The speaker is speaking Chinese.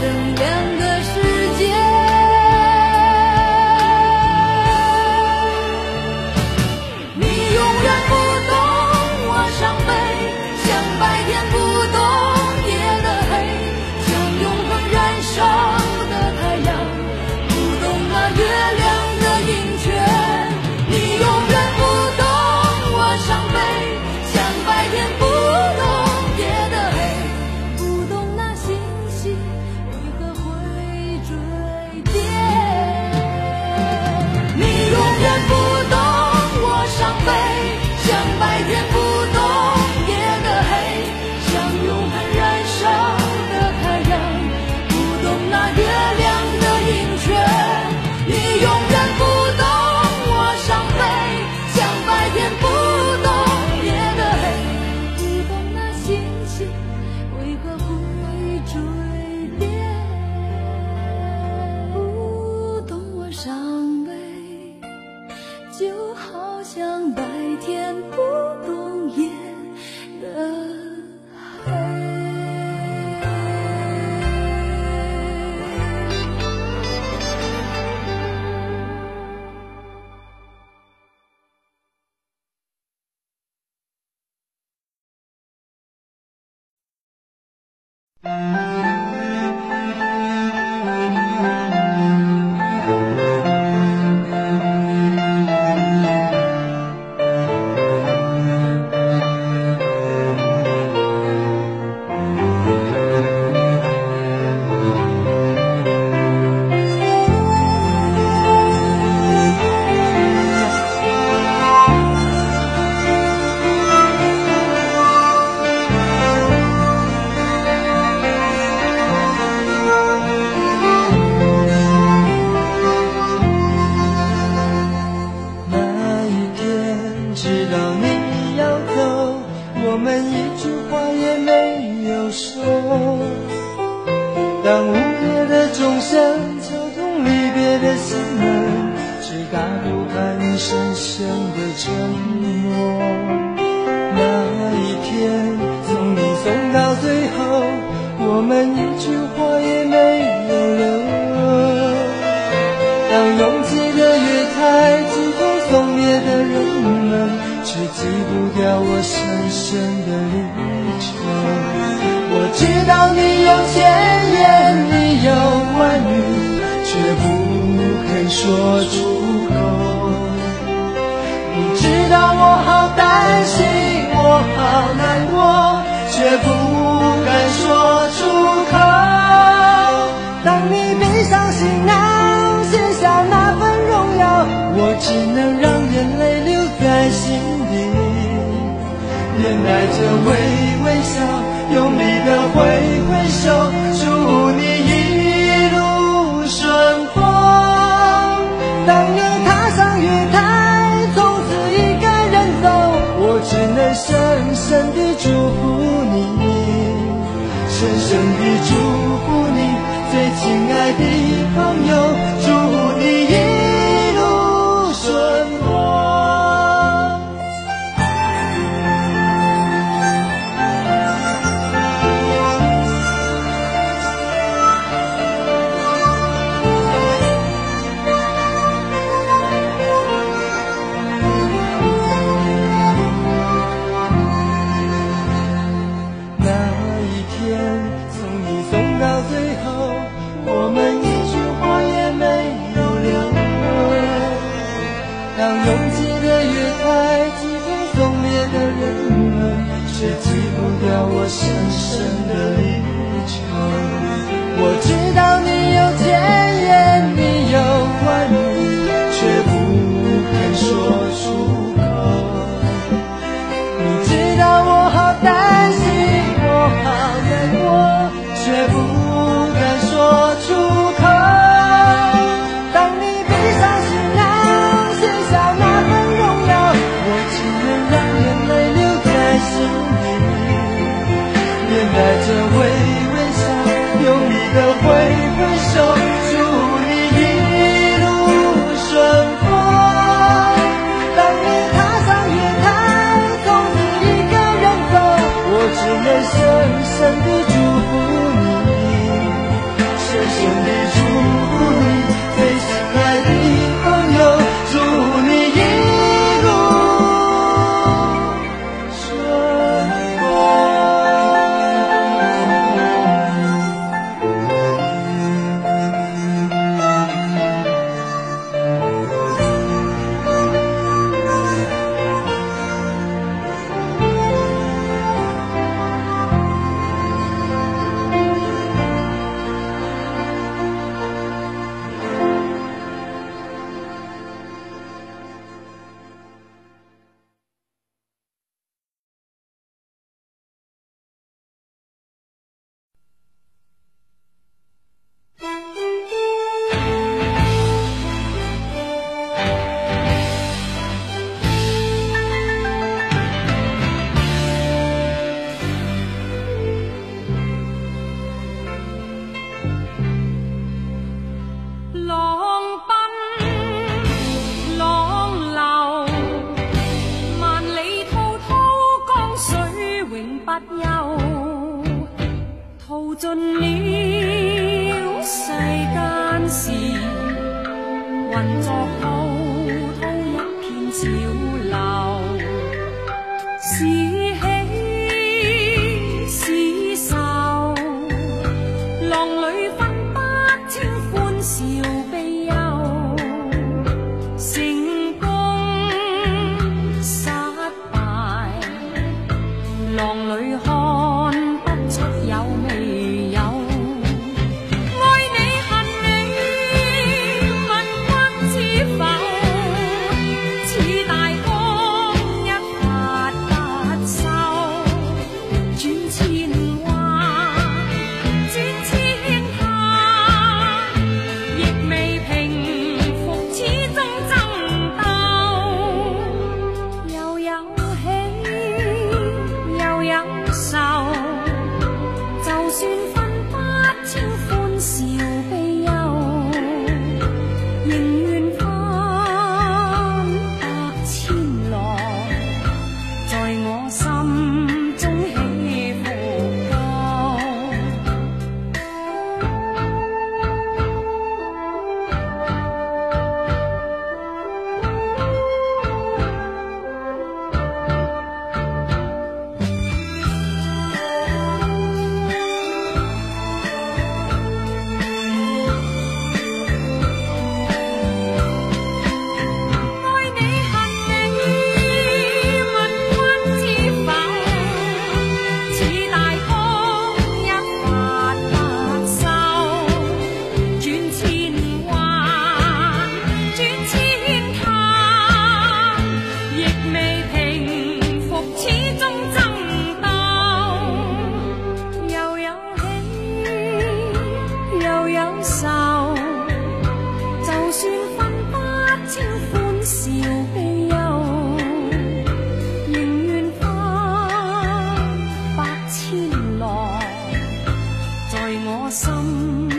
成两的钟声敲痛离别的心门，却打不开你深深的沉默。那一天送你送到最后，我们一句话也没有留。当拥挤的月台挤痛送别的人们，却挤不掉我深深的离愁。我知道你有千，有万语，却不肯说出口。你知道我好担心，我好难过，却不敢说出口。当你闭上行囊，卸下那份荣耀，我只能让眼泪留在心底，面带着微微笑，用力的挥挥手，一天，从你送到最后，我们一句话也没有留。当拥挤的月台挤痛送别的人们，却挤不掉我深深的离愁。我尽了世间事，混作滔滔一片潮流，是喜是愁，浪里分不清欢笑悲。我心。